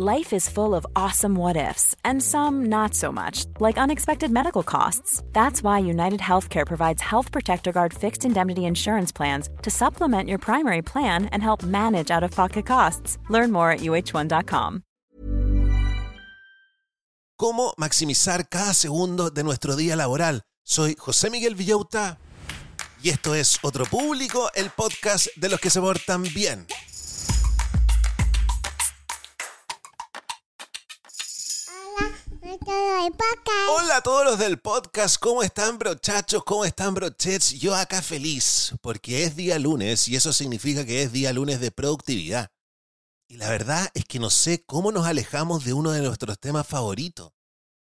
Life is full of awesome what ifs, and some not so much, like unexpected medical costs. That's why United Healthcare provides Health Protector Guard fixed indemnity insurance plans to supplement your primary plan and help manage out of pocket costs. Learn more at uh1.com. ¿Cómo maximizar cada segundo de nuestro día laboral? Soy José Miguel Villauta y esto es Otro Público, el podcast de los que se portan bien. Hola a todos los del podcast, ¿cómo están brochachos? ¿Cómo están brochets? Yo acá feliz, porque es día lunes y eso significa que es día lunes de productividad. Y la verdad es que no sé cómo nos alejamos de uno de nuestros temas favoritos,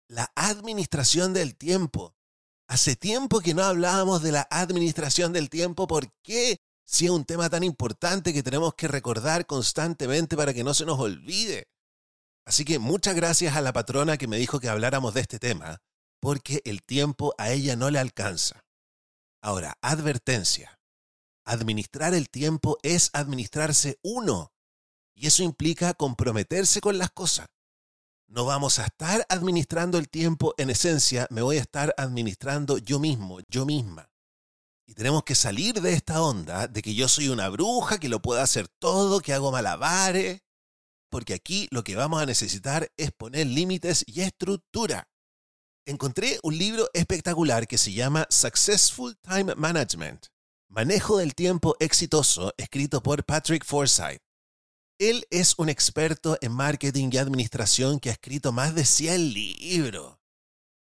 la administración del tiempo. Hace tiempo que no hablábamos de la administración del tiempo, ¿por qué? Si es un tema tan importante que tenemos que recordar constantemente para que no se nos olvide. Así que muchas gracias a la patrona que me dijo que habláramos de este tema, porque el tiempo a ella no le alcanza. Ahora, advertencia. Administrar el tiempo es administrarse uno, y eso implica comprometerse con las cosas. No vamos a estar administrando el tiempo en esencia, me voy a estar administrando yo mismo, yo misma. Y tenemos que salir de esta onda de que yo soy una bruja, que lo puedo hacer todo, que hago malabares porque aquí lo que vamos a necesitar es poner límites y estructura. Encontré un libro espectacular que se llama Successful Time Management, Manejo del Tiempo Exitoso, escrito por Patrick Forsyth. Él es un experto en marketing y administración que ha escrito más de 100 libros.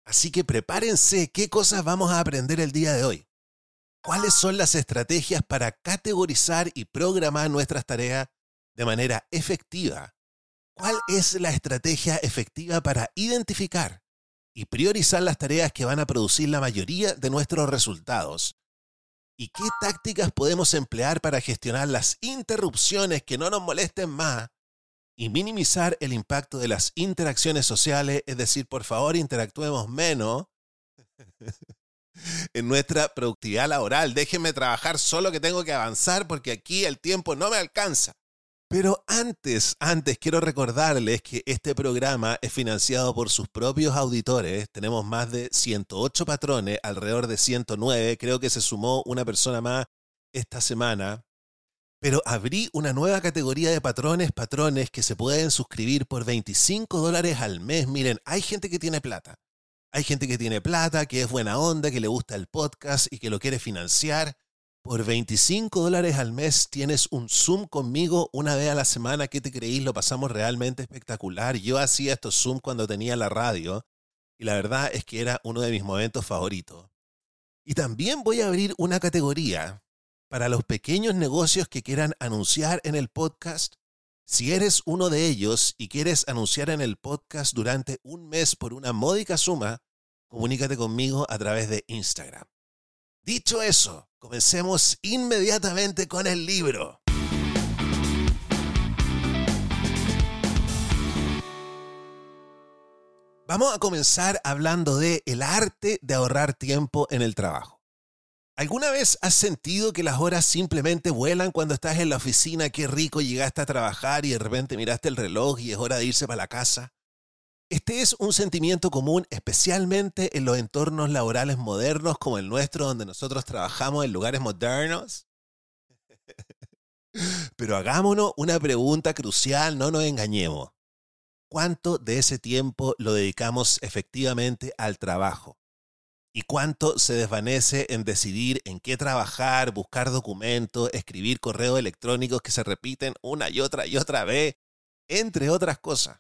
Así que prepárense qué cosas vamos a aprender el día de hoy. ¿Cuáles son las estrategias para categorizar y programar nuestras tareas de manera efectiva. ¿Cuál es la estrategia efectiva para identificar y priorizar las tareas que van a producir la mayoría de nuestros resultados? ¿Y qué tácticas podemos emplear para gestionar las interrupciones que no nos molesten más y minimizar el impacto de las interacciones sociales? Es decir, por favor, interactuemos menos en nuestra productividad laboral. Déjenme trabajar solo que tengo que avanzar porque aquí el tiempo no me alcanza. Pero antes, antes quiero recordarles que este programa es financiado por sus propios auditores. Tenemos más de 108 patrones, alrededor de 109. Creo que se sumó una persona más esta semana. Pero abrí una nueva categoría de patrones, patrones que se pueden suscribir por 25 dólares al mes. Miren, hay gente que tiene plata. Hay gente que tiene plata, que es buena onda, que le gusta el podcast y que lo quiere financiar. Por 25 dólares al mes tienes un Zoom conmigo una vez a la semana. ¿Qué te creís? Lo pasamos realmente espectacular. Yo hacía estos Zoom cuando tenía la radio y la verdad es que era uno de mis momentos favoritos. Y también voy a abrir una categoría para los pequeños negocios que quieran anunciar en el podcast. Si eres uno de ellos y quieres anunciar en el podcast durante un mes por una módica suma, comunícate conmigo a través de Instagram. Dicho eso, comencemos inmediatamente con el libro. Vamos a comenzar hablando de el arte de ahorrar tiempo en el trabajo. ¿Alguna vez has sentido que las horas simplemente vuelan cuando estás en la oficina? Qué rico llegaste a trabajar y de repente miraste el reloj y es hora de irse para la casa. Este es un sentimiento común especialmente en los entornos laborales modernos como el nuestro, donde nosotros trabajamos en lugares modernos. Pero hagámonos una pregunta crucial, no nos engañemos. cuánto de ese tiempo lo dedicamos efectivamente al trabajo y cuánto se desvanece en decidir en qué trabajar, buscar documentos, escribir correos electrónicos que se repiten una y otra y otra vez, entre otras cosas.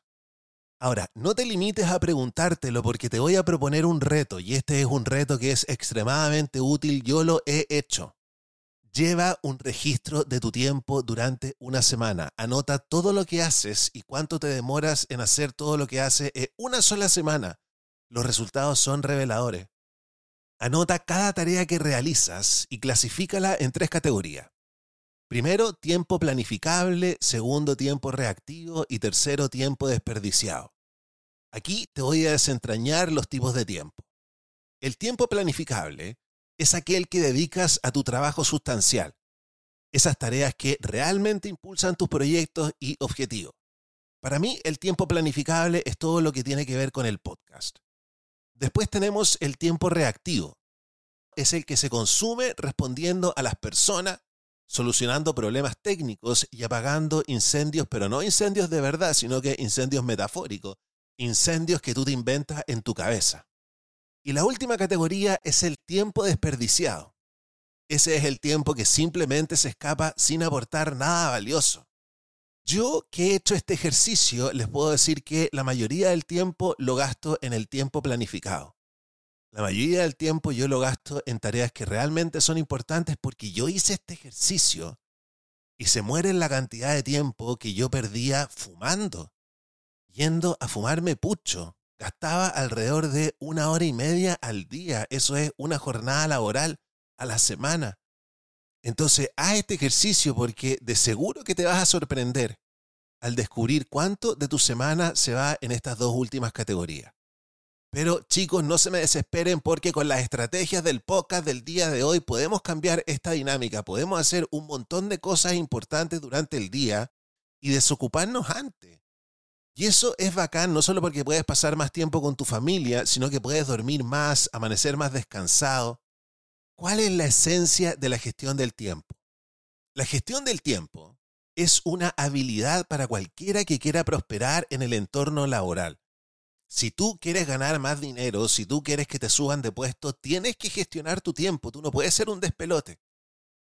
Ahora, no te limites a preguntártelo porque te voy a proponer un reto y este es un reto que es extremadamente útil, yo lo he hecho. Lleva un registro de tu tiempo durante una semana. Anota todo lo que haces y cuánto te demoras en hacer todo lo que haces en una sola semana. Los resultados son reveladores. Anota cada tarea que realizas y clasifícala en tres categorías. Primero, tiempo planificable, segundo, tiempo reactivo y tercero, tiempo desperdiciado. Aquí te voy a desentrañar los tipos de tiempo. El tiempo planificable es aquel que dedicas a tu trabajo sustancial, esas tareas que realmente impulsan tus proyectos y objetivos. Para mí, el tiempo planificable es todo lo que tiene que ver con el podcast. Después tenemos el tiempo reactivo. Es el que se consume respondiendo a las personas, solucionando problemas técnicos y apagando incendios, pero no incendios de verdad, sino que incendios metafóricos, incendios que tú te inventas en tu cabeza. Y la última categoría es el tiempo desperdiciado. Ese es el tiempo que simplemente se escapa sin aportar nada valioso. Yo que he hecho este ejercicio, les puedo decir que la mayoría del tiempo lo gasto en el tiempo planificado. La mayoría del tiempo yo lo gasto en tareas que realmente son importantes porque yo hice este ejercicio y se muere la cantidad de tiempo que yo perdía fumando, yendo a fumarme pucho. Gastaba alrededor de una hora y media al día. Eso es una jornada laboral a la semana. Entonces, haz este ejercicio porque de seguro que te vas a sorprender al descubrir cuánto de tu semana se va en estas dos últimas categorías. Pero chicos, no se me desesperen porque con las estrategias del podcast del día de hoy podemos cambiar esta dinámica, podemos hacer un montón de cosas importantes durante el día y desocuparnos antes. Y eso es bacán no solo porque puedes pasar más tiempo con tu familia, sino que puedes dormir más, amanecer más descansado. ¿Cuál es la esencia de la gestión del tiempo? La gestión del tiempo es una habilidad para cualquiera que quiera prosperar en el entorno laboral. Si tú quieres ganar más dinero, si tú quieres que te suban de puesto, tienes que gestionar tu tiempo. Tú no puedes ser un despelote.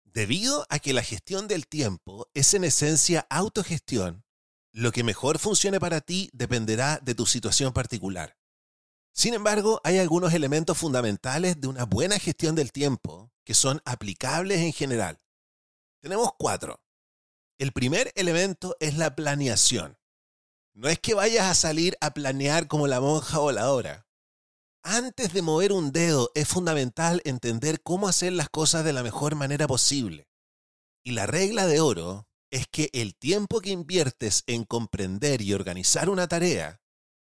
Debido a que la gestión del tiempo es en esencia autogestión, lo que mejor funcione para ti dependerá de tu situación particular. Sin embargo, hay algunos elementos fundamentales de una buena gestión del tiempo que son aplicables en general. Tenemos cuatro. El primer elemento es la planeación. No es que vayas a salir a planear como la monja voladora. Antes de mover un dedo es fundamental entender cómo hacer las cosas de la mejor manera posible. Y la regla de oro es que el tiempo que inviertes en comprender y organizar una tarea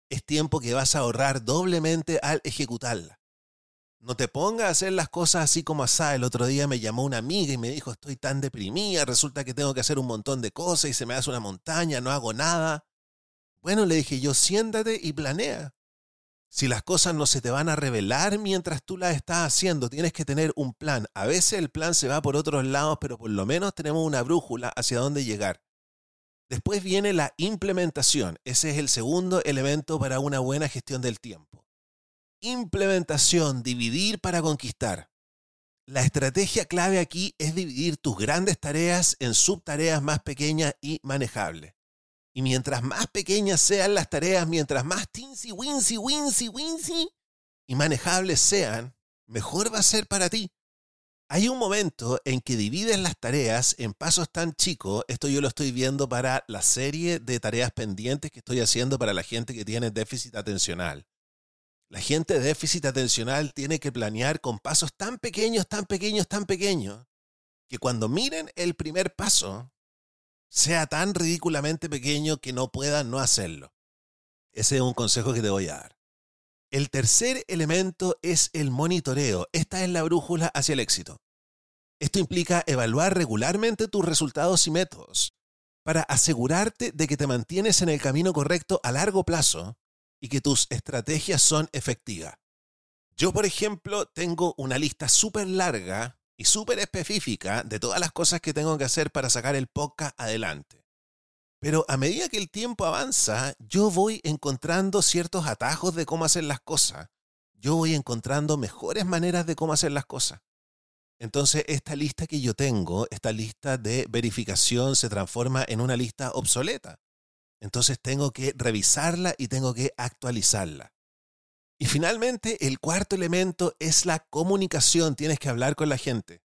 es tiempo que vas a ahorrar doblemente al ejecutarla. No te pongas a hacer las cosas así como asá. El otro día me llamó una amiga y me dijo, estoy tan deprimida, resulta que tengo que hacer un montón de cosas y se me hace una montaña, no hago nada. Bueno, le dije yo, siéntate y planea. Si las cosas no se te van a revelar mientras tú las estás haciendo, tienes que tener un plan. A veces el plan se va por otros lados, pero por lo menos tenemos una brújula hacia dónde llegar. Después viene la implementación. Ese es el segundo elemento para una buena gestión del tiempo. Implementación, dividir para conquistar. La estrategia clave aquí es dividir tus grandes tareas en subtareas más pequeñas y manejables. Y mientras más pequeñas sean las tareas, mientras más tinsy, winsy, winsy, winsy y manejables sean, mejor va a ser para ti. Hay un momento en que divides las tareas en pasos tan chicos, esto yo lo estoy viendo para la serie de tareas pendientes que estoy haciendo para la gente que tiene déficit atencional. La gente de déficit atencional tiene que planear con pasos tan pequeños, tan pequeños, tan pequeños, que cuando miren el primer paso, sea tan ridículamente pequeño que no puedan no hacerlo. Ese es un consejo que te voy a dar. El tercer elemento es el monitoreo. Esta es la brújula hacia el éxito. Esto implica evaluar regularmente tus resultados y métodos para asegurarte de que te mantienes en el camino correcto a largo plazo y que tus estrategias son efectivas. Yo, por ejemplo, tengo una lista súper larga y súper específica de todas las cosas que tengo que hacer para sacar el podcast adelante. Pero a medida que el tiempo avanza, yo voy encontrando ciertos atajos de cómo hacer las cosas. Yo voy encontrando mejores maneras de cómo hacer las cosas. Entonces, esta lista que yo tengo, esta lista de verificación, se transforma en una lista obsoleta. Entonces, tengo que revisarla y tengo que actualizarla. Y finalmente, el cuarto elemento es la comunicación. Tienes que hablar con la gente.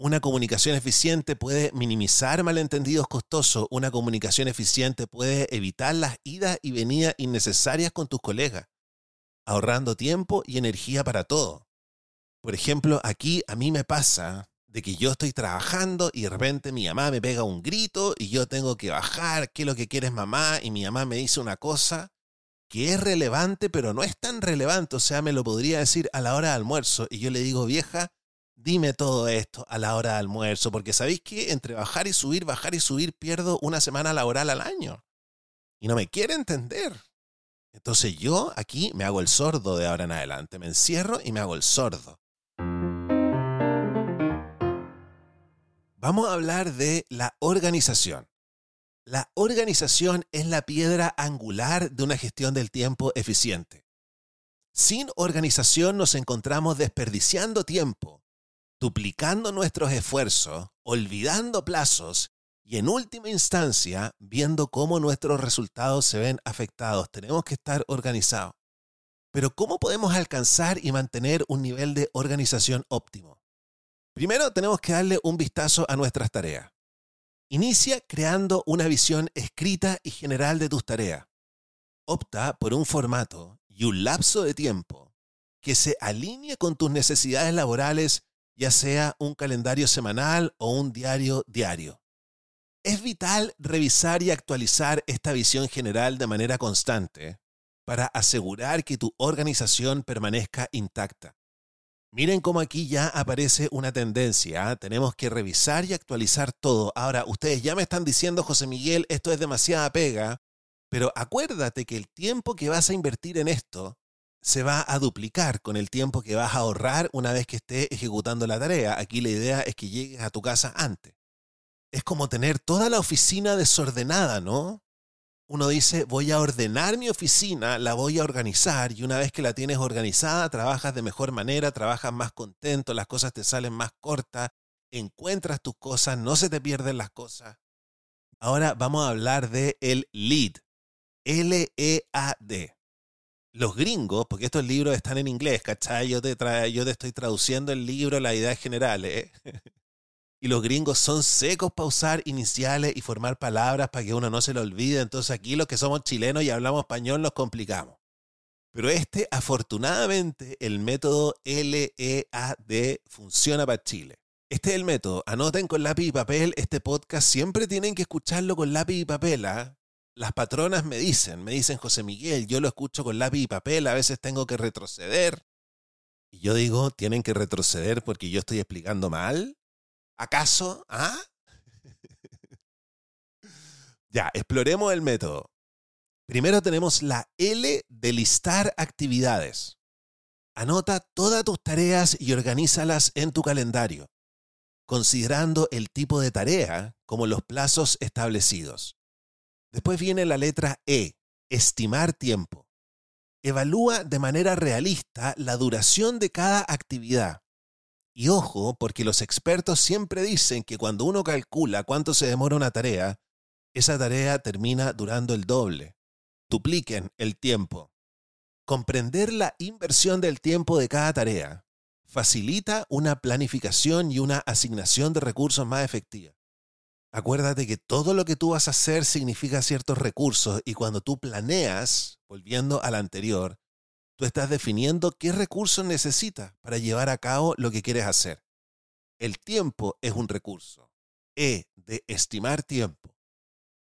Una comunicación eficiente puede minimizar malentendidos costosos. Una comunicación eficiente puede evitar las idas y venidas innecesarias con tus colegas, ahorrando tiempo y energía para todo. Por ejemplo, aquí a mí me pasa de que yo estoy trabajando y de repente mi mamá me pega un grito y yo tengo que bajar, ¿qué es lo que quieres mamá? Y mi mamá me dice una cosa que es relevante, pero no es tan relevante, o sea, me lo podría decir a la hora de almuerzo y yo le digo, vieja, dime todo esto a la hora de almuerzo, porque sabéis que entre bajar y subir, bajar y subir, pierdo una semana laboral al año. Y no me quiere entender. Entonces yo aquí me hago el sordo de ahora en adelante, me encierro y me hago el sordo. Vamos a hablar de la organización. La organización es la piedra angular de una gestión del tiempo eficiente. Sin organización nos encontramos desperdiciando tiempo, duplicando nuestros esfuerzos, olvidando plazos y en última instancia viendo cómo nuestros resultados se ven afectados. Tenemos que estar organizados. Pero ¿cómo podemos alcanzar y mantener un nivel de organización óptimo? Primero tenemos que darle un vistazo a nuestras tareas. Inicia creando una visión escrita y general de tus tareas. Opta por un formato y un lapso de tiempo que se alinee con tus necesidades laborales, ya sea un calendario semanal o un diario diario. Es vital revisar y actualizar esta visión general de manera constante para asegurar que tu organización permanezca intacta. Miren cómo aquí ya aparece una tendencia. ¿ah? Tenemos que revisar y actualizar todo. Ahora, ustedes ya me están diciendo, José Miguel, esto es demasiada pega, pero acuérdate que el tiempo que vas a invertir en esto se va a duplicar con el tiempo que vas a ahorrar una vez que estés ejecutando la tarea. Aquí la idea es que llegues a tu casa antes. Es como tener toda la oficina desordenada, ¿no? Uno dice, voy a ordenar mi oficina, la voy a organizar y una vez que la tienes organizada, trabajas de mejor manera, trabajas más contento, las cosas te salen más cortas, encuentras tus cosas, no se te pierden las cosas. Ahora vamos a hablar de el lead, L-E-A-D. Los gringos, porque estos libros están en inglés, ¿cachai? Yo te, yo te estoy traduciendo el libro, la idea general, ¿eh? Y los gringos son secos para usar iniciales y formar palabras para que uno no se lo olvide. Entonces aquí los que somos chilenos y hablamos español nos complicamos. Pero este, afortunadamente, el método LEAD funciona para Chile. Este es el método. Anoten con lápiz y papel. Este podcast siempre tienen que escucharlo con lápiz y papel. ¿ah? Las patronas me dicen, me dicen José Miguel, yo lo escucho con lápiz y papel, a veces tengo que retroceder. Y yo digo, tienen que retroceder porque yo estoy explicando mal. ¿Acaso? ¿Ah? ya, exploremos el método. Primero tenemos la L de listar actividades. Anota todas tus tareas y organízalas en tu calendario, considerando el tipo de tarea como los plazos establecidos. Después viene la letra E, estimar tiempo. Evalúa de manera realista la duración de cada actividad y ojo, porque los expertos siempre dicen que cuando uno calcula cuánto se demora una tarea, esa tarea termina durando el doble. Dupliquen el tiempo. Comprender la inversión del tiempo de cada tarea facilita una planificación y una asignación de recursos más efectiva. Acuérdate que todo lo que tú vas a hacer significa ciertos recursos y cuando tú planeas, volviendo al anterior, tú estás definiendo qué recursos necesitas para llevar a cabo lo que quieres hacer. El tiempo es un recurso. E de estimar tiempo.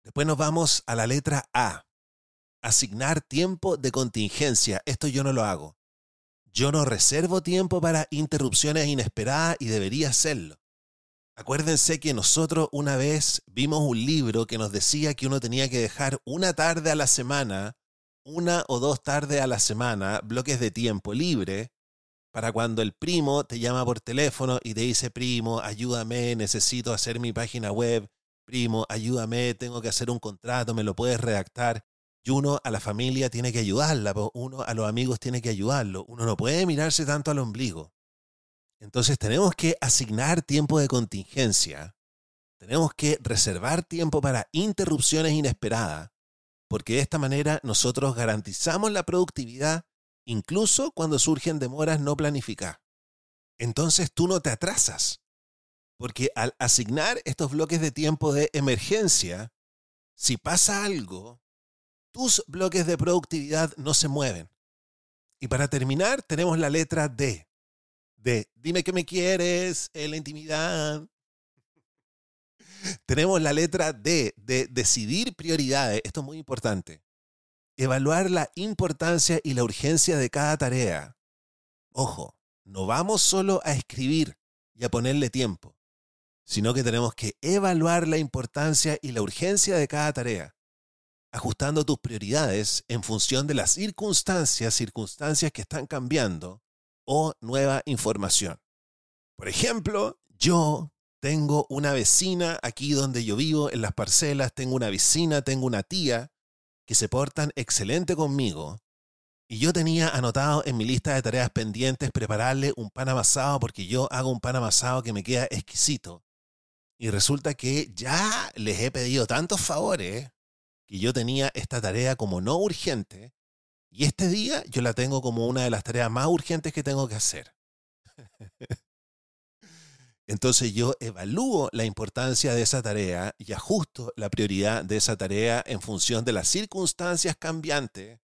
Después nos vamos a la letra A. Asignar tiempo de contingencia. Esto yo no lo hago. Yo no reservo tiempo para interrupciones inesperadas y debería hacerlo. Acuérdense que nosotros una vez vimos un libro que nos decía que uno tenía que dejar una tarde a la semana una o dos tardes a la semana bloques de tiempo libre para cuando el primo te llama por teléfono y te dice, primo, ayúdame, necesito hacer mi página web, primo, ayúdame, tengo que hacer un contrato, me lo puedes redactar. Y uno a la familia tiene que ayudarla, uno a los amigos tiene que ayudarlo. Uno no puede mirarse tanto al ombligo. Entonces tenemos que asignar tiempo de contingencia. Tenemos que reservar tiempo para interrupciones inesperadas, porque de esta manera nosotros garantizamos la productividad incluso cuando surgen demoras no planificadas. Entonces tú no te atrasas, porque al asignar estos bloques de tiempo de emergencia, si pasa algo, tus bloques de productividad no se mueven. Y para terminar, tenemos la letra D. De dime que me quieres en la intimidad. Tenemos la letra D de decidir prioridades. Esto es muy importante. Evaluar la importancia y la urgencia de cada tarea. Ojo, no vamos solo a escribir y a ponerle tiempo, sino que tenemos que evaluar la importancia y la urgencia de cada tarea ajustando tus prioridades en función de las circunstancias, circunstancias que están cambiando o nueva información. Por ejemplo, yo tengo una vecina aquí donde yo vivo, en las parcelas, tengo una vecina, tengo una tía que se portan excelente conmigo. Y yo tenía anotado en mi lista de tareas pendientes prepararle un pan amasado porque yo hago un pan amasado que me queda exquisito. Y resulta que ya les he pedido tantos favores que yo tenía esta tarea como no urgente y este día yo la tengo como una de las tareas más urgentes que tengo que hacer. Entonces yo evalúo la importancia de esa tarea y ajusto la prioridad de esa tarea en función de las circunstancias cambiantes,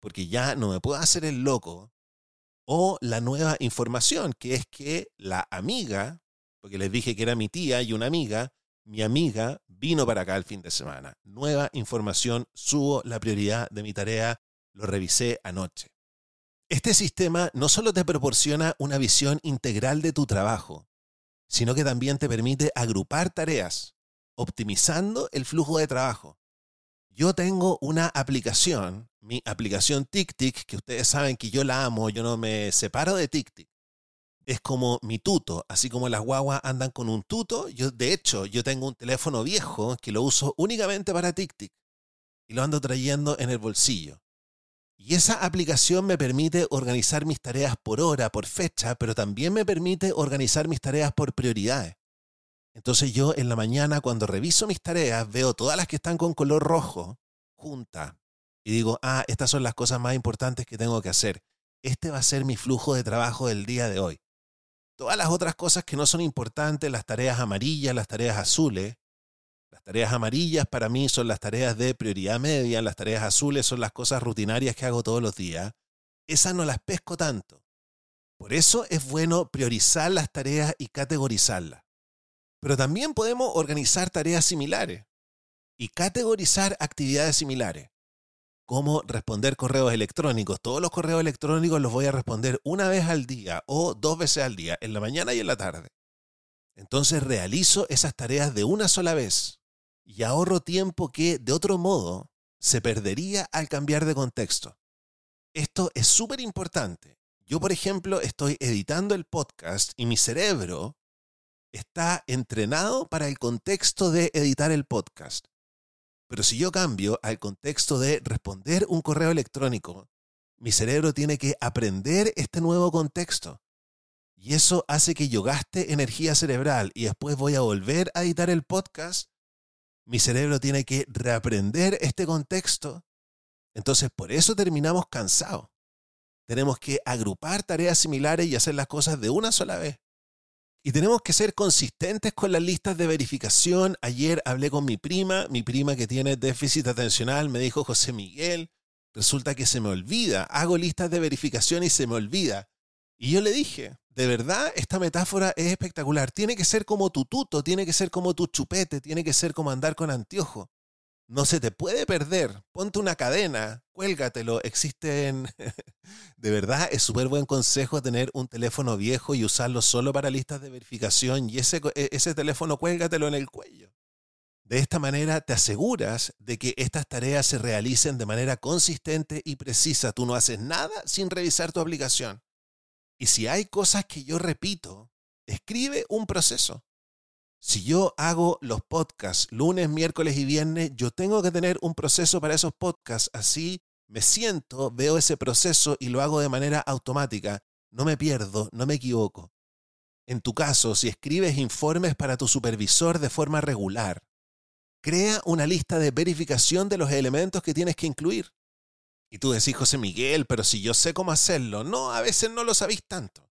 porque ya no me puedo hacer el loco, o la nueva información, que es que la amiga, porque les dije que era mi tía y una amiga, mi amiga vino para acá el fin de semana. Nueva información, subo la prioridad de mi tarea, lo revisé anoche. Este sistema no solo te proporciona una visión integral de tu trabajo, sino que también te permite agrupar tareas, optimizando el flujo de trabajo. Yo tengo una aplicación, mi aplicación TickTick, que ustedes saben que yo la amo, yo no me separo de TickTick es como mi tuto, así como las guaguas andan con un tuto. Yo, de hecho, yo tengo un teléfono viejo que lo uso únicamente para TicTic y lo ando trayendo en el bolsillo. Y esa aplicación me permite organizar mis tareas por hora, por fecha, pero también me permite organizar mis tareas por prioridades. Entonces yo en la mañana cuando reviso mis tareas veo todas las que están con color rojo juntas y digo, ah, estas son las cosas más importantes que tengo que hacer. Este va a ser mi flujo de trabajo del día de hoy. Todas las otras cosas que no son importantes, las tareas amarillas, las tareas azules, las tareas amarillas para mí son las tareas de prioridad media, las tareas azules son las cosas rutinarias que hago todos los días. Esas no las pesco tanto. Por eso es bueno priorizar las tareas y categorizarlas. Pero también podemos organizar tareas similares y categorizar actividades similares cómo responder correos electrónicos. Todos los correos electrónicos los voy a responder una vez al día o dos veces al día, en la mañana y en la tarde. Entonces realizo esas tareas de una sola vez y ahorro tiempo que de otro modo se perdería al cambiar de contexto. Esto es súper importante. Yo, por ejemplo, estoy editando el podcast y mi cerebro está entrenado para el contexto de editar el podcast. Pero si yo cambio al contexto de responder un correo electrónico, mi cerebro tiene que aprender este nuevo contexto. Y eso hace que yo gaste energía cerebral y después voy a volver a editar el podcast. Mi cerebro tiene que reaprender este contexto. Entonces, por eso terminamos cansados. Tenemos que agrupar tareas similares y hacer las cosas de una sola vez. Y tenemos que ser consistentes con las listas de verificación. Ayer hablé con mi prima, mi prima que tiene déficit atencional, me dijo José Miguel, resulta que se me olvida, hago listas de verificación y se me olvida. Y yo le dije, de verdad, esta metáfora es espectacular. Tiene que ser como tu tuto, tiene que ser como tu chupete, tiene que ser como andar con anteojo no se te puede perder. Ponte una cadena, cuélgatelo. Existen, de verdad, es súper buen consejo tener un teléfono viejo y usarlo solo para listas de verificación y ese, e, ese teléfono cuélgatelo en el cuello. De esta manera te aseguras de que estas tareas se realicen de manera consistente y precisa. Tú no haces nada sin revisar tu aplicación. Y si hay cosas que yo repito, escribe un proceso. Si yo hago los podcasts lunes, miércoles y viernes, yo tengo que tener un proceso para esos podcasts. Así me siento, veo ese proceso y lo hago de manera automática. No me pierdo, no me equivoco. En tu caso, si escribes informes para tu supervisor de forma regular, crea una lista de verificación de los elementos que tienes que incluir. Y tú decís, José Miguel, pero si yo sé cómo hacerlo. No, a veces no lo sabéis tanto.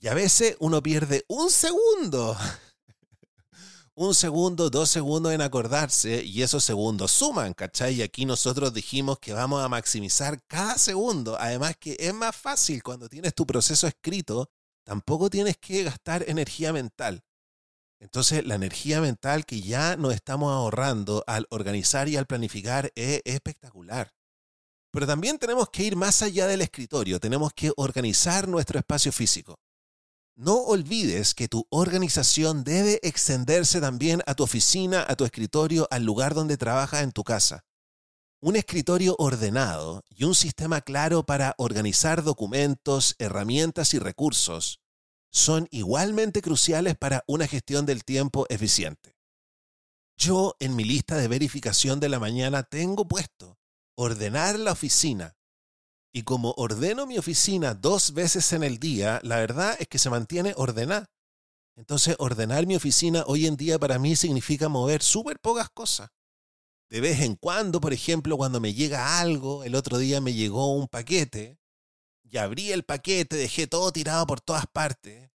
Y a veces uno pierde un segundo. un segundo, dos segundos en acordarse y esos segundos suman, ¿cachai? Y aquí nosotros dijimos que vamos a maximizar cada segundo. Además que es más fácil cuando tienes tu proceso escrito, tampoco tienes que gastar energía mental. Entonces, la energía mental que ya nos estamos ahorrando al organizar y al planificar es espectacular. Pero también tenemos que ir más allá del escritorio, tenemos que organizar nuestro espacio físico. No olvides que tu organización debe extenderse también a tu oficina, a tu escritorio, al lugar donde trabajas en tu casa. Un escritorio ordenado y un sistema claro para organizar documentos, herramientas y recursos son igualmente cruciales para una gestión del tiempo eficiente. Yo en mi lista de verificación de la mañana tengo puesto ordenar la oficina. Y como ordeno mi oficina dos veces en el día, la verdad es que se mantiene ordenada. Entonces, ordenar mi oficina hoy en día para mí significa mover súper pocas cosas. De vez en cuando, por ejemplo, cuando me llega algo, el otro día me llegó un paquete, y abrí el paquete, dejé todo tirado por todas partes.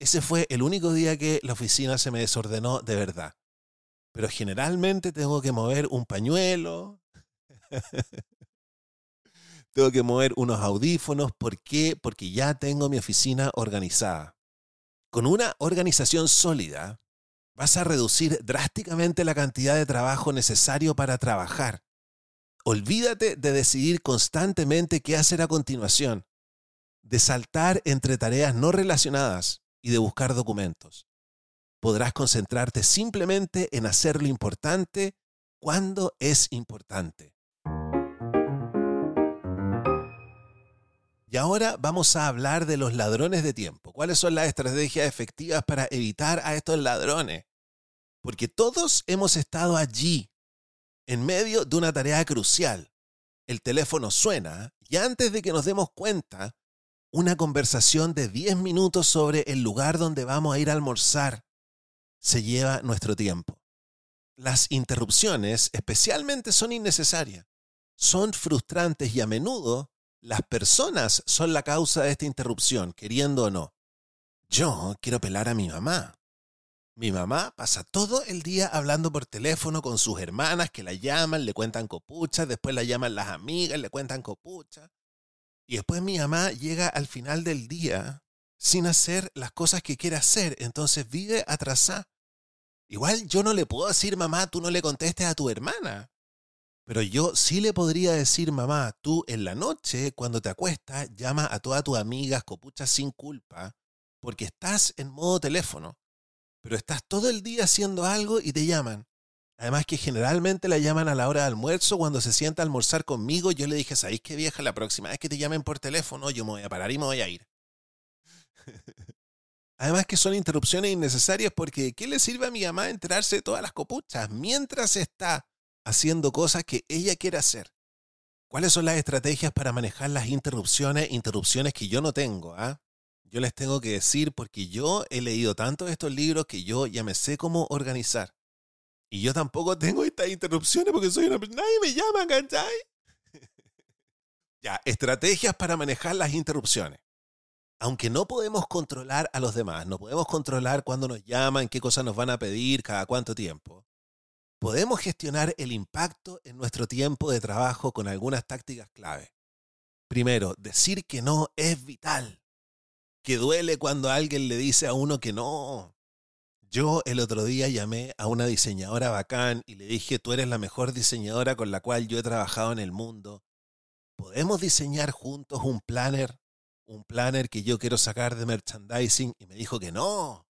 Ese fue el único día que la oficina se me desordenó de verdad. Pero generalmente tengo que mover un pañuelo, tengo que mover unos audífonos. ¿Por qué? Porque ya tengo mi oficina organizada. Con una organización sólida, vas a reducir drásticamente la cantidad de trabajo necesario para trabajar. Olvídate de decidir constantemente qué hacer a continuación, de saltar entre tareas no relacionadas y de buscar documentos. Podrás concentrarte simplemente en hacer lo importante cuando es importante. Y ahora vamos a hablar de los ladrones de tiempo. ¿Cuáles son las estrategias efectivas para evitar a estos ladrones? Porque todos hemos estado allí, en medio de una tarea crucial. El teléfono suena y antes de que nos demos cuenta, una conversación de 10 minutos sobre el lugar donde vamos a ir a almorzar se lleva nuestro tiempo. Las interrupciones especialmente son innecesarias, son frustrantes y a menudo las personas son la causa de esta interrupción, queriendo o no. Yo quiero pelar a mi mamá. Mi mamá pasa todo el día hablando por teléfono con sus hermanas que la llaman, le cuentan copuchas, después la llaman las amigas, le cuentan copuchas. Y después mi mamá llega al final del día sin hacer las cosas que quiere hacer, entonces vive atrasada. Igual yo no le puedo decir, mamá, tú no le contestes a tu hermana. Pero yo sí le podría decir, mamá, tú en la noche, cuando te acuestas, llama a todas tus amigas copuchas sin culpa, porque estás en modo teléfono. Pero estás todo el día haciendo algo y te llaman. Además que generalmente la llaman a la hora de almuerzo, cuando se sienta a almorzar conmigo, yo le dije, ¿sabéis qué vieja? La próxima vez que te llamen por teléfono, yo me voy a parar y me voy a ir. Además que son interrupciones innecesarias porque ¿qué le sirve a mi mamá enterarse de todas las copuchas mientras está haciendo cosas que ella quiere hacer. ¿Cuáles son las estrategias para manejar las interrupciones? Interrupciones que yo no tengo. ¿ah? Yo les tengo que decir porque yo he leído tantos estos libros que yo ya me sé cómo organizar. Y yo tampoco tengo estas interrupciones porque soy una Nadie me llama, ¿cachai? ya, estrategias para manejar las interrupciones. Aunque no podemos controlar a los demás, no podemos controlar cuándo nos llaman, qué cosas nos van a pedir, cada cuánto tiempo podemos gestionar el impacto en nuestro tiempo de trabajo con algunas tácticas clave. Primero, decir que no es vital. Que duele cuando alguien le dice a uno que no. Yo el otro día llamé a una diseñadora bacán y le dije, tú eres la mejor diseñadora con la cual yo he trabajado en el mundo. ¿Podemos diseñar juntos un planner? Un planner que yo quiero sacar de merchandising. Y me dijo que no.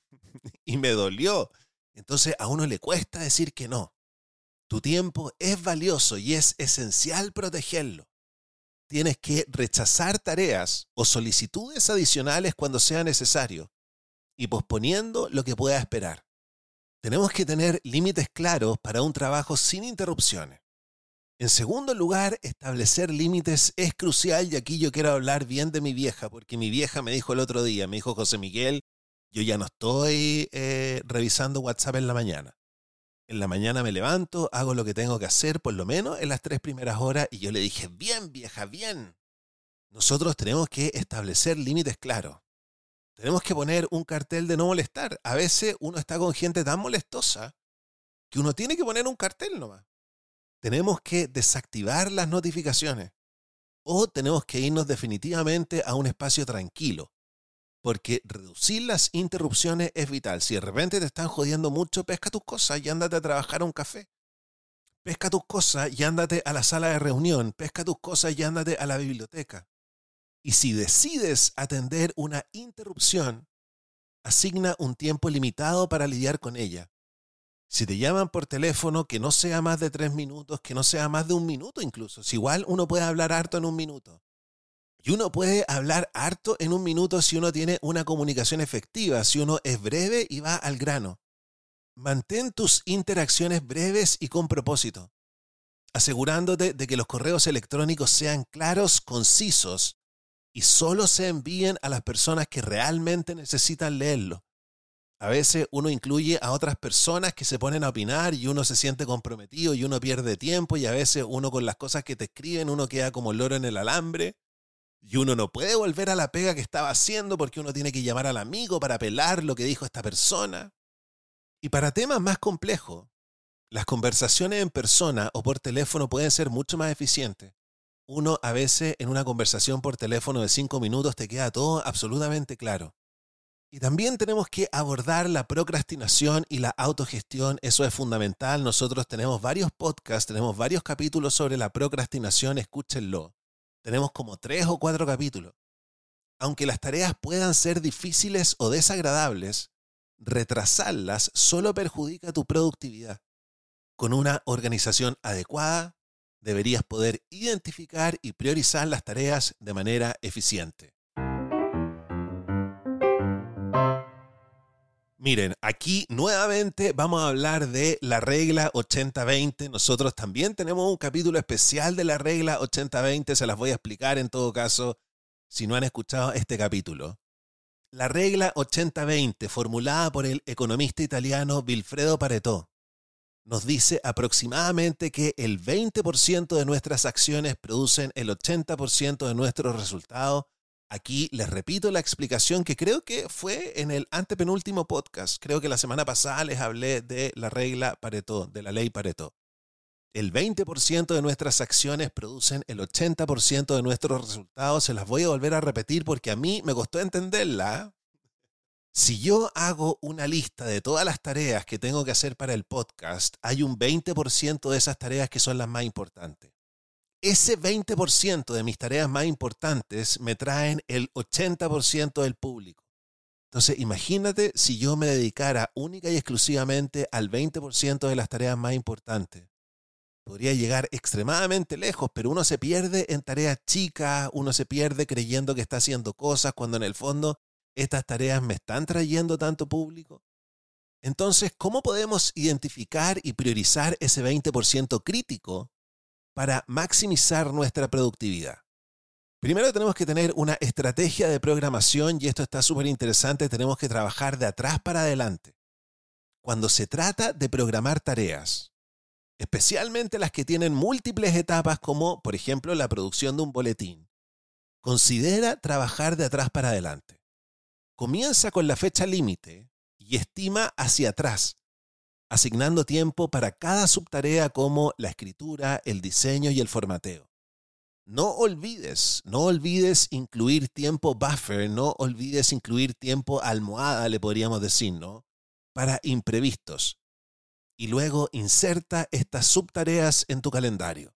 y me dolió. Entonces a uno le cuesta decir que no. Tu tiempo es valioso y es esencial protegerlo. Tienes que rechazar tareas o solicitudes adicionales cuando sea necesario. y posponiendo lo que pueda esperar. Tenemos que tener límites claros para un trabajo sin interrupciones. En segundo lugar, establecer límites es crucial y aquí yo quiero hablar bien de mi vieja, porque mi vieja me dijo el otro día, me dijo José Miguel, yo ya no estoy eh, revisando WhatsApp en la mañana. En la mañana me levanto, hago lo que tengo que hacer, por lo menos en las tres primeras horas, y yo le dije, bien vieja, bien. Nosotros tenemos que establecer límites claros. Tenemos que poner un cartel de no molestar. A veces uno está con gente tan molestosa que uno tiene que poner un cartel nomás. Tenemos que desactivar las notificaciones o tenemos que irnos definitivamente a un espacio tranquilo. Porque reducir las interrupciones es vital. Si de repente te están jodiendo mucho, pesca tus cosas y ándate a trabajar a un café. Pesca tus cosas y ándate a la sala de reunión. Pesca tus cosas y ándate a la biblioteca. Y si decides atender una interrupción, asigna un tiempo limitado para lidiar con ella. Si te llaman por teléfono, que no sea más de tres minutos, que no sea más de un minuto incluso. Si igual uno puede hablar harto en un minuto. Y uno puede hablar harto en un minuto si uno tiene una comunicación efectiva, si uno es breve y va al grano. Mantén tus interacciones breves y con propósito, asegurándote de que los correos electrónicos sean claros, concisos y solo se envíen a las personas que realmente necesitan leerlo. A veces uno incluye a otras personas que se ponen a opinar y uno se siente comprometido y uno pierde tiempo y a veces uno con las cosas que te escriben uno queda como loro en el alambre y uno no puede volver a la pega que estaba haciendo porque uno tiene que llamar al amigo para apelar lo que dijo esta persona. Y para temas más complejos, las conversaciones en persona o por teléfono pueden ser mucho más eficientes uno a veces en una conversación por teléfono de cinco minutos te queda todo absolutamente claro. Y también tenemos que abordar la procrastinación y la autogestión, eso es fundamental. Nosotros tenemos varios podcasts, tenemos varios capítulos sobre la procrastinación, escúchenlo. Tenemos como tres o cuatro capítulos. Aunque las tareas puedan ser difíciles o desagradables, retrasarlas solo perjudica tu productividad. Con una organización adecuada, deberías poder identificar y priorizar las tareas de manera eficiente. Miren, aquí nuevamente vamos a hablar de la regla 80-20. Nosotros también tenemos un capítulo especial de la regla 80-20. Se las voy a explicar en todo caso si no han escuchado este capítulo. La regla 80-20, formulada por el economista italiano Vilfredo Pareto, nos dice aproximadamente que el 20% de nuestras acciones producen el 80% de nuestros resultados. Aquí les repito la explicación que creo que fue en el antepenúltimo podcast. Creo que la semana pasada les hablé de la regla Pareto, de la ley Pareto. El 20% de nuestras acciones producen el 80% de nuestros resultados. Se las voy a volver a repetir porque a mí me costó entenderla. Si yo hago una lista de todas las tareas que tengo que hacer para el podcast, hay un 20% de esas tareas que son las más importantes. Ese 20% de mis tareas más importantes me traen el 80% del público. Entonces, imagínate si yo me dedicara única y exclusivamente al 20% de las tareas más importantes. Podría llegar extremadamente lejos, pero uno se pierde en tareas chicas, uno se pierde creyendo que está haciendo cosas cuando en el fondo estas tareas me están trayendo tanto público? Entonces, ¿cómo podemos identificar y priorizar ese 20% crítico para maximizar nuestra productividad? Primero tenemos que tener una estrategia de programación y esto está súper interesante, tenemos que trabajar de atrás para adelante. Cuando se trata de programar tareas, especialmente las que tienen múltiples etapas como por ejemplo la producción de un boletín, considera trabajar de atrás para adelante comienza con la fecha límite y estima hacia atrás, asignando tiempo para cada subtarea como la escritura, el diseño y el formateo. No olvides, no olvides incluir tiempo buffer, no olvides incluir tiempo almohada, le podríamos decir, ¿no? Para imprevistos. Y luego inserta estas subtareas en tu calendario.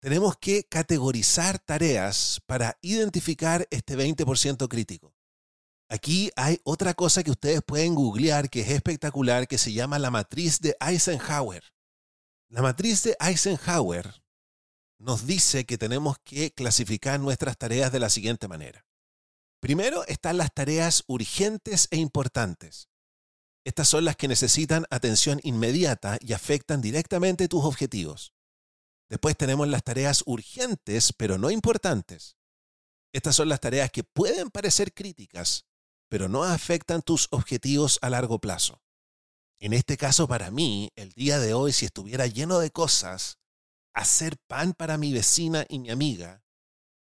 Tenemos que categorizar tareas para identificar este 20% crítico. Aquí hay otra cosa que ustedes pueden googlear que es espectacular, que se llama la matriz de Eisenhower. La matriz de Eisenhower nos dice que tenemos que clasificar nuestras tareas de la siguiente manera. Primero están las tareas urgentes e importantes. Estas son las que necesitan atención inmediata y afectan directamente tus objetivos. Después tenemos las tareas urgentes pero no importantes. Estas son las tareas que pueden parecer críticas, pero no afectan tus objetivos a largo plazo. En este caso, para mí, el día de hoy, si estuviera lleno de cosas, hacer pan para mi vecina y mi amiga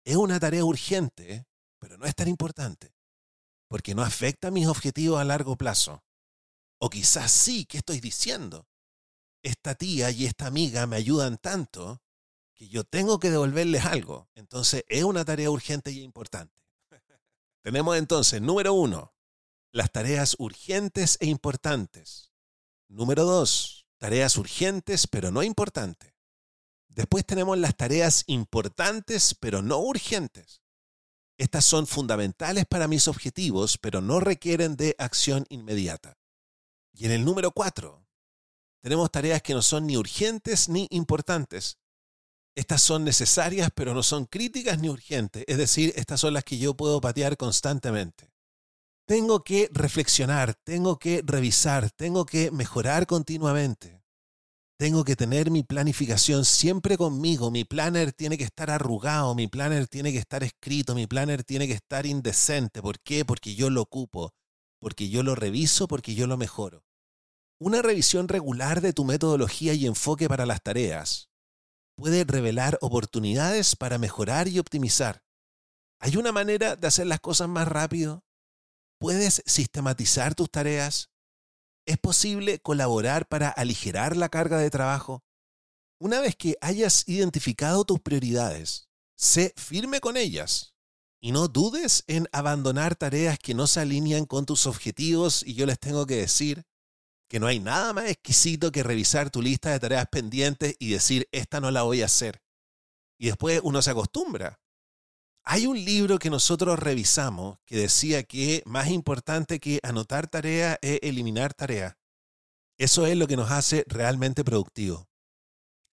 es una tarea urgente, pero no es tan importante, porque no afecta mis objetivos a largo plazo. O quizás sí, ¿qué estoy diciendo? Esta tía y esta amiga me ayudan tanto que yo tengo que devolverles algo. Entonces es una tarea urgente y importante. Tenemos entonces, número uno, las tareas urgentes e importantes. Número dos, tareas urgentes pero no importantes. Después tenemos las tareas importantes pero no urgentes. Estas son fundamentales para mis objetivos, pero no requieren de acción inmediata. Y en el número cuatro, tenemos tareas que no son ni urgentes ni importantes. Estas son necesarias, pero no son críticas ni urgentes. Es decir, estas son las que yo puedo patear constantemente. Tengo que reflexionar, tengo que revisar, tengo que mejorar continuamente. Tengo que tener mi planificación siempre conmigo. Mi planner tiene que estar arrugado, mi planner tiene que estar escrito, mi planner tiene que estar indecente. ¿Por qué? Porque yo lo ocupo, porque yo lo reviso, porque yo lo mejoro. Una revisión regular de tu metodología y enfoque para las tareas puede revelar oportunidades para mejorar y optimizar. ¿Hay una manera de hacer las cosas más rápido? ¿Puedes sistematizar tus tareas? ¿Es posible colaborar para aligerar la carga de trabajo? Una vez que hayas identificado tus prioridades, sé firme con ellas y no dudes en abandonar tareas que no se alinean con tus objetivos y yo les tengo que decir que no hay nada más exquisito que revisar tu lista de tareas pendientes y decir, esta no la voy a hacer. Y después uno se acostumbra. Hay un libro que nosotros revisamos que decía que más importante que anotar tareas es eliminar tareas. Eso es lo que nos hace realmente productivos.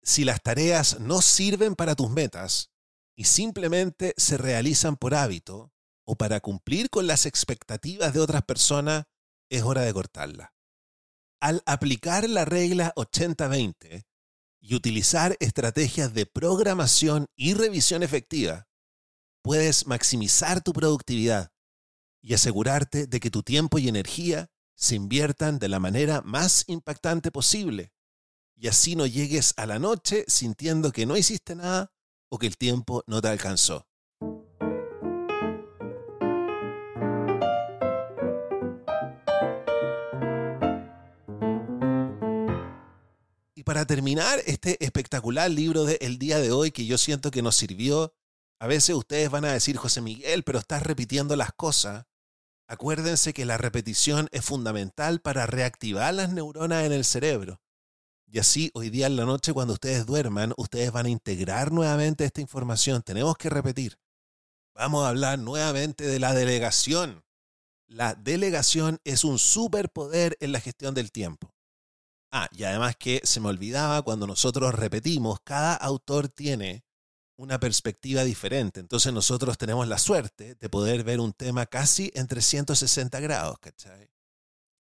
Si las tareas no sirven para tus metas y simplemente se realizan por hábito o para cumplir con las expectativas de otras personas, es hora de cortarla. Al aplicar la regla 80-20 y utilizar estrategias de programación y revisión efectiva, puedes maximizar tu productividad y asegurarte de que tu tiempo y energía se inviertan de la manera más impactante posible y así no llegues a la noche sintiendo que no hiciste nada o que el tiempo no te alcanzó. Para terminar este espectacular libro de El día de hoy que yo siento que nos sirvió a veces ustedes van a decir, José Miguel, pero estás repitiendo las cosas. Acuérdense que la repetición es fundamental para reactivar las neuronas en el cerebro. Y así, hoy día en la noche, cuando ustedes duerman, ustedes van a integrar nuevamente esta información. Tenemos que repetir. Vamos a hablar nuevamente de la delegación. La delegación es un superpoder en la gestión del tiempo. Ah, y además que se me olvidaba, cuando nosotros repetimos, cada autor tiene una perspectiva diferente. Entonces nosotros tenemos la suerte de poder ver un tema casi en 360 grados, ¿cachai?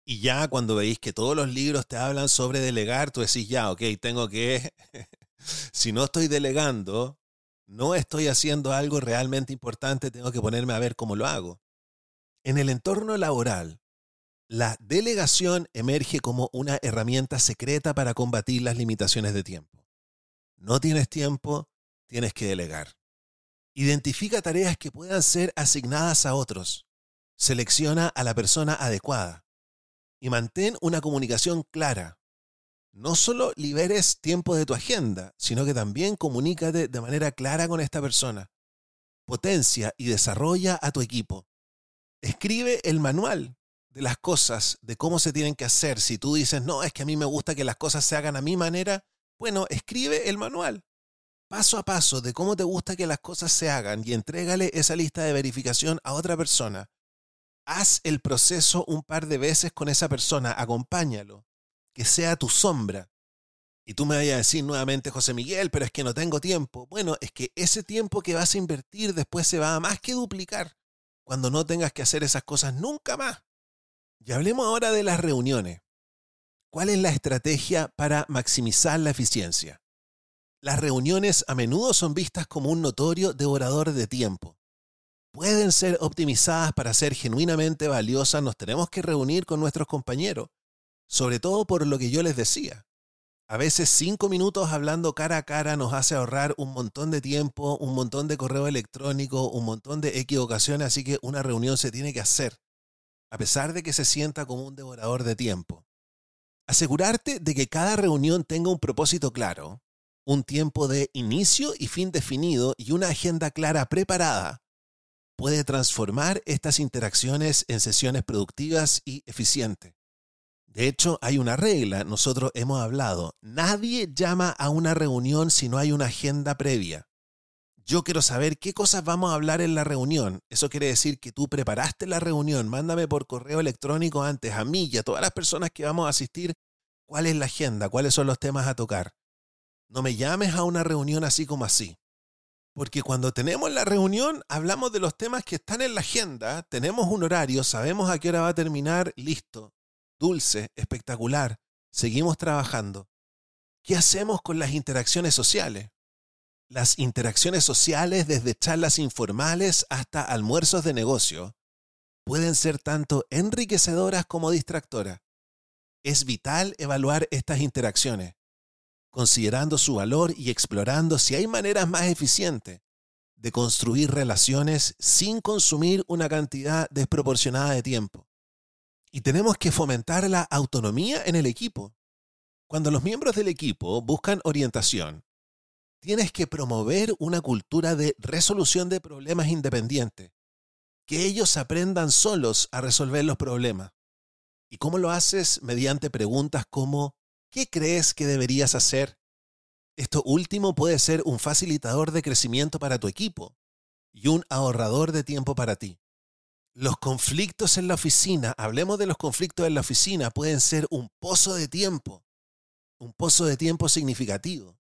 Y ya cuando veis que todos los libros te hablan sobre delegar, tú decís, ya, ok, tengo que, si no estoy delegando, no estoy haciendo algo realmente importante, tengo que ponerme a ver cómo lo hago. En el entorno laboral, la delegación emerge como una herramienta secreta para combatir las limitaciones de tiempo. No tienes tiempo, tienes que delegar. Identifica tareas que puedan ser asignadas a otros. Selecciona a la persona adecuada. Y mantén una comunicación clara. No solo liberes tiempo de tu agenda, sino que también comunícate de manera clara con esta persona. Potencia y desarrolla a tu equipo. Escribe el manual de las cosas, de cómo se tienen que hacer. Si tú dices, no, es que a mí me gusta que las cosas se hagan a mi manera, bueno, escribe el manual paso a paso de cómo te gusta que las cosas se hagan y entrégale esa lista de verificación a otra persona. Haz el proceso un par de veces con esa persona, acompáñalo, que sea tu sombra. Y tú me vayas a decir nuevamente, José Miguel, pero es que no tengo tiempo. Bueno, es que ese tiempo que vas a invertir después se va a más que duplicar cuando no tengas que hacer esas cosas nunca más. Y hablemos ahora de las reuniones. ¿Cuál es la estrategia para maximizar la eficiencia? Las reuniones a menudo son vistas como un notorio devorador de tiempo. Pueden ser optimizadas para ser genuinamente valiosas, nos tenemos que reunir con nuestros compañeros, sobre todo por lo que yo les decía. A veces cinco minutos hablando cara a cara nos hace ahorrar un montón de tiempo, un montón de correo electrónico, un montón de equivocaciones, así que una reunión se tiene que hacer, a pesar de que se sienta como un devorador de tiempo. Asegurarte de que cada reunión tenga un propósito claro, un tiempo de inicio y fin definido y una agenda clara preparada puede transformar estas interacciones en sesiones productivas y eficientes. De hecho, hay una regla, nosotros hemos hablado, nadie llama a una reunión si no hay una agenda previa. Yo quiero saber qué cosas vamos a hablar en la reunión. Eso quiere decir que tú preparaste la reunión, mándame por correo electrónico antes a mí y a todas las personas que vamos a asistir cuál es la agenda, cuáles son los temas a tocar. No me llames a una reunión así como así. Porque cuando tenemos la reunión hablamos de los temas que están en la agenda, tenemos un horario, sabemos a qué hora va a terminar, listo dulce, espectacular. Seguimos trabajando. ¿Qué hacemos con las interacciones sociales? Las interacciones sociales, desde charlas informales hasta almuerzos de negocio, pueden ser tanto enriquecedoras como distractoras. Es vital evaluar estas interacciones, considerando su valor y explorando si hay maneras más eficientes de construir relaciones sin consumir una cantidad desproporcionada de tiempo. Y tenemos que fomentar la autonomía en el equipo. Cuando los miembros del equipo buscan orientación, tienes que promover una cultura de resolución de problemas independientes, que ellos aprendan solos a resolver los problemas. ¿Y cómo lo haces? Mediante preguntas como ¿qué crees que deberías hacer? Esto último puede ser un facilitador de crecimiento para tu equipo y un ahorrador de tiempo para ti. Los conflictos en la oficina, hablemos de los conflictos en la oficina, pueden ser un pozo de tiempo, un pozo de tiempo significativo,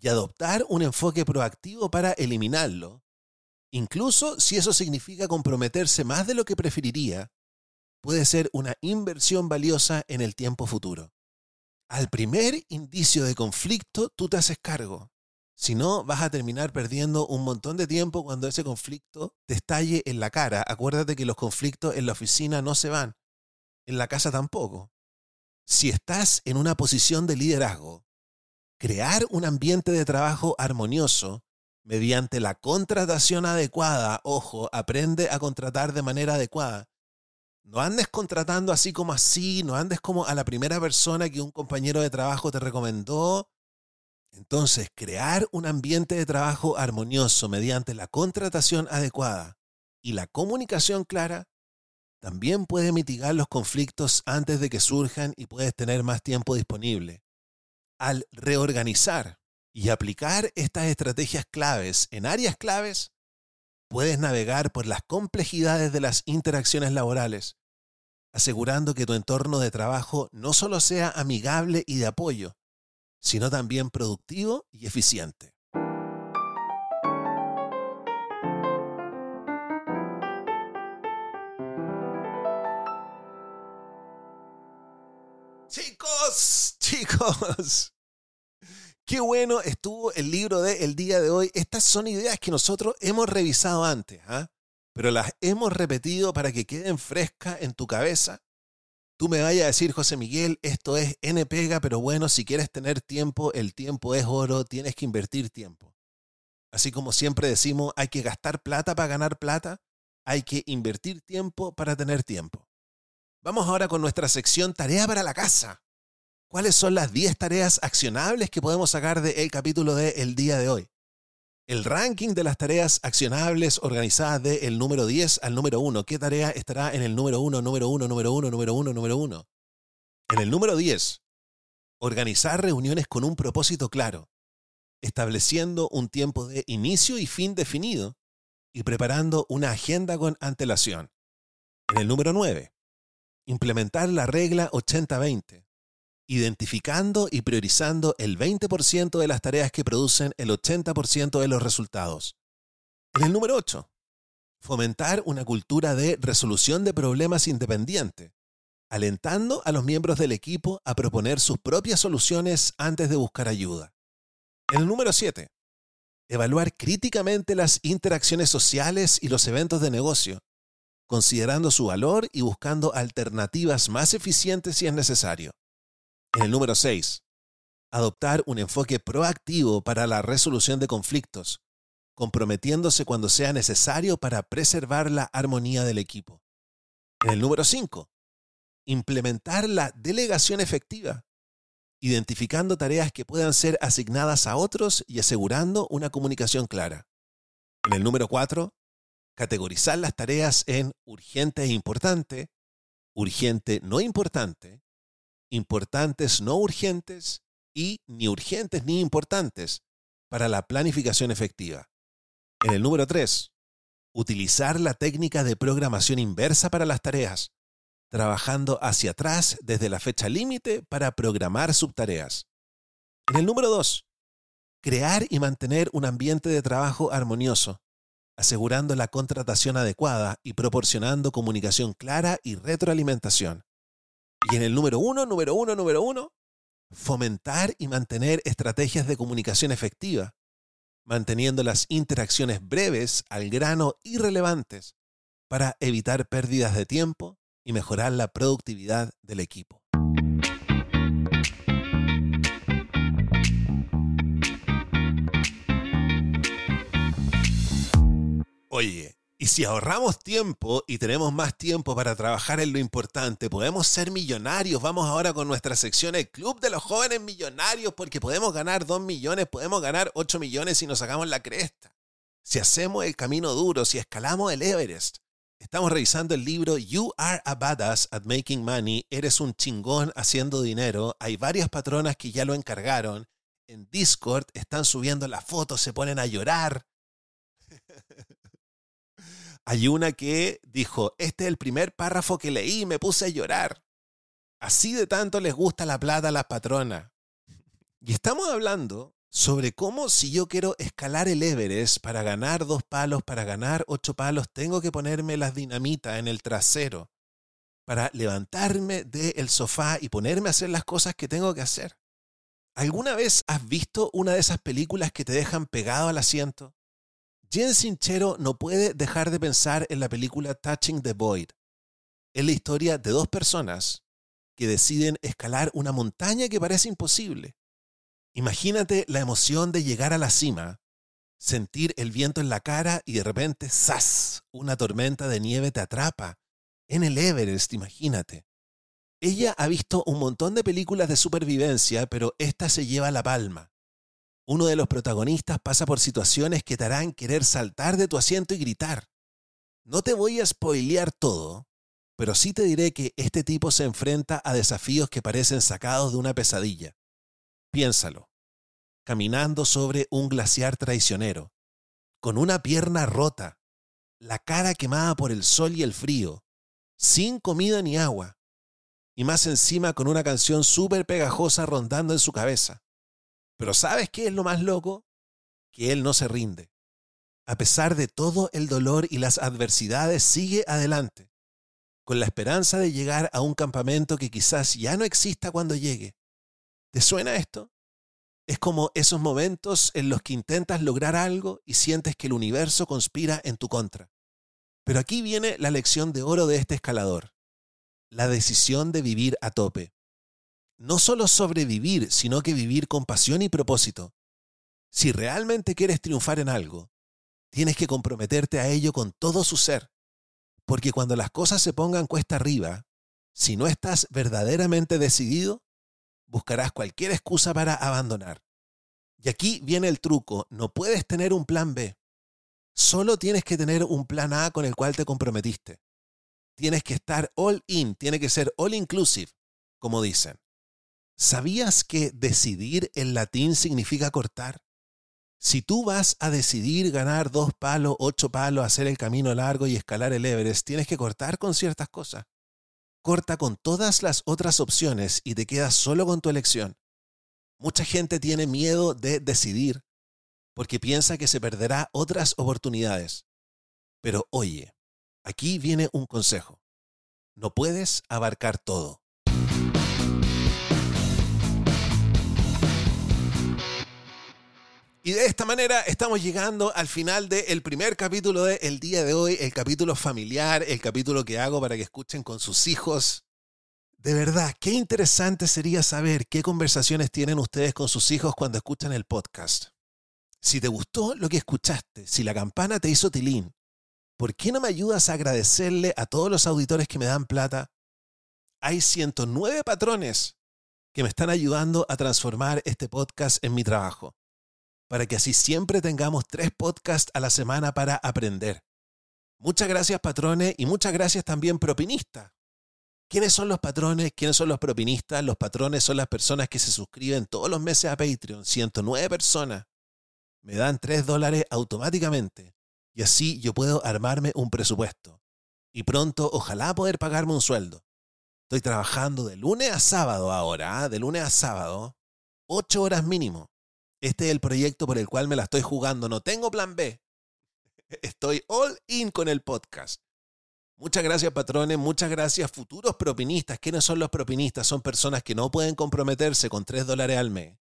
y adoptar un enfoque proactivo para eliminarlo, incluso si eso significa comprometerse más de lo que preferiría, puede ser una inversión valiosa en el tiempo futuro. Al primer indicio de conflicto, tú te haces cargo. Si no, vas a terminar perdiendo un montón de tiempo cuando ese conflicto te estalle en la cara. Acuérdate que los conflictos en la oficina no se van, en la casa tampoco. Si estás en una posición de liderazgo, crear un ambiente de trabajo armonioso mediante la contratación adecuada, ojo, aprende a contratar de manera adecuada. No andes contratando así como así, no andes como a la primera persona que un compañero de trabajo te recomendó entonces, crear un ambiente de trabajo armonioso mediante la contratación adecuada y la comunicación clara también puede mitigar los conflictos antes de que surjan y puedes tener más tiempo disponible. Al reorganizar y aplicar estas estrategias claves en áreas claves, puedes navegar por las complejidades de las interacciones laborales, asegurando que tu entorno de trabajo no solo sea amigable y de apoyo, sino también productivo y eficiente. Chicos, chicos, qué bueno estuvo el libro de el día de hoy. Estas son ideas que nosotros hemos revisado antes, ¿ah? pero las hemos repetido para que queden frescas en tu cabeza tú me vayas a decir, José Miguel, esto es N pega, pero bueno, si quieres tener tiempo, el tiempo es oro, tienes que invertir tiempo. Así como siempre decimos, hay que gastar plata para ganar plata, hay que invertir tiempo para tener tiempo. Vamos ahora con nuestra sección Tarea para la casa. ¿Cuáles son las 10 tareas accionables que podemos sacar del capítulo de el día de hoy? el ranking de las tareas accionables organizadas del número 10 al número 1. ¿Qué tarea estará en el número 1, número 1, número 1, número 1, número 1? En el número 10, organizar reuniones con un propósito claro, estableciendo un tiempo de inicio y fin definido y preparando una agenda con antelación. En el número 9, implementar la regla 80-20, identificando y priorizando el 20% de las tareas que producen el 80% de los resultados. En el número 8, Fomentar una cultura de resolución de problemas independiente, alentando a los miembros del equipo a proponer sus propias soluciones antes de buscar ayuda. El número 7. Evaluar críticamente las interacciones sociales y los eventos de negocio, considerando su valor y buscando alternativas más eficientes si es necesario. En el número 6. Adoptar un enfoque proactivo para la resolución de conflictos, comprometiéndose cuando sea necesario para preservar la armonía del equipo. En el número 5. Implementar la delegación efectiva, identificando tareas que puedan ser asignadas a otros y asegurando una comunicación clara. En el número 4, categorizar las tareas en urgente e importante, urgente no importante, importantes no urgentes y ni urgentes ni importantes para la planificación efectiva. En el número 3, utilizar la técnica de programación inversa para las tareas, trabajando hacia atrás desde la fecha límite para programar subtareas. En el número 2, crear y mantener un ambiente de trabajo armonioso, asegurando la contratación adecuada y proporcionando comunicación clara y retroalimentación. Y en el número 1, número 1, número 1, fomentar y mantener estrategias de comunicación efectiva, manteniendo las interacciones breves, al grano y relevantes para evitar pérdidas de tiempo y mejorar la productividad del equipo. Oye, y si ahorramos tiempo y tenemos más tiempo para trabajar en lo importante, podemos ser millonarios. Vamos ahora con nuestra sección El Club de los Jóvenes Millonarios, porque podemos ganar 2 millones, podemos ganar 8 millones si nos sacamos la cresta. Si hacemos el camino duro, si escalamos el Everest, Estamos revisando el libro You Are a Badass at Making Money. Eres un chingón haciendo dinero. Hay varias patronas que ya lo encargaron. En Discord están subiendo las fotos, se ponen a llorar. Hay una que dijo, este es el primer párrafo que leí y me puse a llorar. Así de tanto les gusta la plata a las patronas. Y estamos hablando sobre cómo si yo quiero escalar el Everest para ganar dos palos, para ganar ocho palos, tengo que ponerme las dinamitas en el trasero para levantarme del sofá y ponerme a hacer las cosas que tengo que hacer. ¿Alguna vez has visto una de esas películas que te dejan pegado al asiento? Jen Sinchero no puede dejar de pensar en la película Touching the Void. Es la historia de dos personas que deciden escalar una montaña que parece imposible Imagínate la emoción de llegar a la cima, sentir el viento en la cara y de repente, ¡zas! Una tormenta de nieve te atrapa. En el Everest, imagínate. Ella ha visto un montón de películas de supervivencia, pero esta se lleva la palma. Uno de los protagonistas pasa por situaciones que te harán querer saltar de tu asiento y gritar. No te voy a spoilear todo, pero sí te diré que este tipo se enfrenta a desafíos que parecen sacados de una pesadilla. Piénsalo. Caminando sobre un glaciar traicionero, con una pierna rota, la cara quemada por el sol y el frío, sin comida ni agua, y más encima con una canción súper pegajosa rondando en su cabeza. Pero ¿sabes qué es lo más loco? Que él no se rinde. A pesar de todo el dolor y las adversidades, sigue adelante, con la esperanza de llegar a un campamento que quizás ya no exista cuando llegue, ¿Te suena esto? Es como esos momentos en los que intentas lograr algo y sientes que el universo conspira en tu contra. Pero aquí viene la lección de oro de este escalador. La decisión de vivir a tope. No solo sobrevivir, sino que vivir con pasión y propósito. Si realmente quieres triunfar en algo, tienes que comprometerte a ello con todo su ser. Porque cuando las cosas se pongan cuesta arriba, si no estás verdaderamente decidido, buscarás cualquier excusa para abandonar. Y aquí viene el truco, no puedes tener un plan B. Solo tienes que tener un plan A con el cual te comprometiste. Tienes que estar all in, tiene que ser all inclusive, como dicen. ¿Sabías que decidir en latín significa cortar? Si tú vas a decidir ganar dos palos, ocho palos, hacer el camino largo y escalar el Everest, tienes que cortar con ciertas cosas corta con todas las otras opciones y te quedas solo con tu elección. Mucha gente tiene miedo de decidir porque piensa que se perderá otras oportunidades. Pero oye, aquí viene un consejo. No puedes abarcar todo. Y de esta manera estamos llegando al final del primer capítulo del día de hoy, el capítulo familiar, el capítulo que hago para que escuchen con sus hijos. De verdad, qué interesante sería saber qué conversaciones tienen ustedes con sus hijos cuando escuchan el podcast. Si te gustó lo que escuchaste, si la campana te hizo tilín, ¿por qué no me ayudas a agradecerle a todos los auditores que me dan plata? Hay 109 patrones que me están ayudando a transformar este podcast en mi trabajo para que así siempre tengamos tres podcasts a la semana para aprender. Muchas gracias patrones y muchas gracias también propinistas. ¿Quiénes son los patrones? ¿Quiénes son los propinistas? Los patrones son las personas que se suscriben todos los meses a Patreon, 109 personas. Me dan 3 dólares automáticamente y así yo puedo armarme un presupuesto. Y pronto ojalá poder pagarme un sueldo. Estoy trabajando de lunes a sábado ahora, ¿ah? de lunes a sábado, 8 horas mínimo. Este es el proyecto por el cual me la estoy jugando. No tengo plan B. Estoy all in con el podcast. Muchas gracias, patrones. Muchas gracias, futuros propinistas. ¿Quiénes son los propinistas? Son personas que no pueden comprometerse con 3 dólares al mes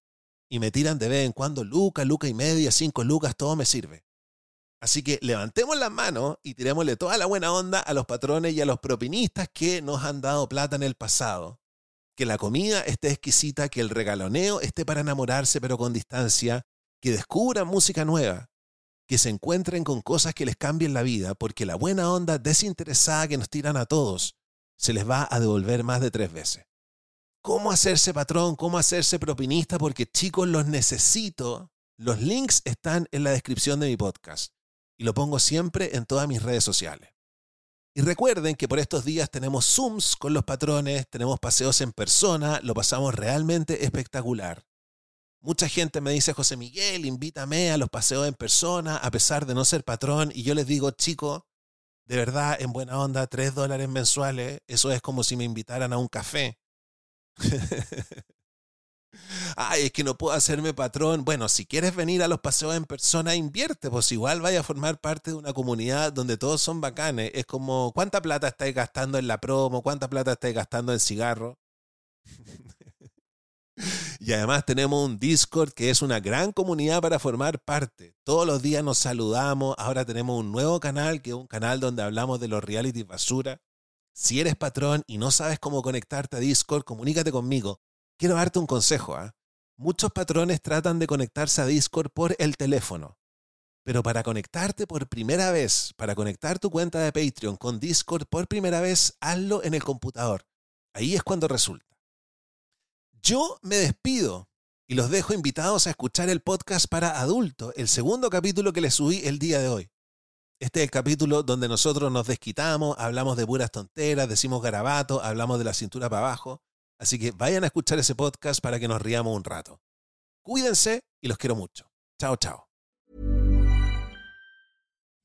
y me tiran de vez en cuando lucas, lucas y media, 5 lucas, todo me sirve. Así que levantemos las manos y tirémosle toda la buena onda a los patrones y a los propinistas que nos han dado plata en el pasado que la comida esté exquisita, que el regaloneo esté para enamorarse pero con distancia, que descubran música nueva, que se encuentren con cosas que les cambien la vida, porque la buena onda desinteresada que nos tiran a todos se les va a devolver más de tres veces. ¿Cómo hacerse patrón? ¿Cómo hacerse propinista? Porque chicos, los necesito. Los links están en la descripción de mi podcast y lo pongo siempre en todas mis redes sociales. Y recuerden que por estos días tenemos Zooms con los patrones, tenemos paseos en persona, lo pasamos realmente espectacular. Mucha gente me dice, José Miguel, invítame a los paseos en persona, a pesar de no ser patrón, y yo les digo, chico, de verdad, en buena onda, tres dólares mensuales, eso es como si me invitaran a un café. Ay, es que no puedo hacerme patrón. Bueno, si quieres venir a los paseos en persona, invierte, pues igual vaya a formar parte de una comunidad donde todos son bacanes. Es como, ¿cuánta plata estáis gastando en la promo? ¿Cuánta plata estáis gastando en cigarro? y además tenemos un Discord que es una gran comunidad para formar parte. Todos los días nos saludamos. Ahora tenemos un nuevo canal que es un canal donde hablamos de los reality basura. Si eres patrón y no sabes cómo conectarte a Discord, comunícate conmigo quiero darte un consejo. ¿ah? Muchos patrones tratan de conectarse a Discord por el teléfono. Pero para conectarte por primera vez, para conectar tu cuenta de Patreon con Discord por primera vez, hazlo en el computador. Ahí es cuando resulta. Yo me despido y los dejo invitados a escuchar el podcast para adultos, el segundo capítulo que les subí el día de hoy. Este es el capítulo donde nosotros nos desquitamos, hablamos de puras tonteras, decimos garabato, hablamos de la cintura para abajo. Así que vayan a escuchar ese podcast para que nos riamos un rato. Cuídense y los quiero mucho. Chao, chao.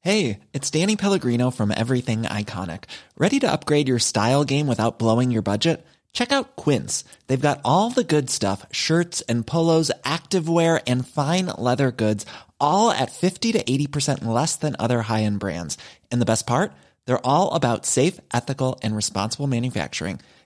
Hey, it's Danny Pellegrino from Everything Iconic. ¿Ready to upgrade your style game without blowing your budget? Check out Quince. They've got all the good stuff shirts and polos, activewear, and fine leather goods, all at 50 to 80% less than other high end brands. And the best part? They're all about safe, ethical, and responsible manufacturing.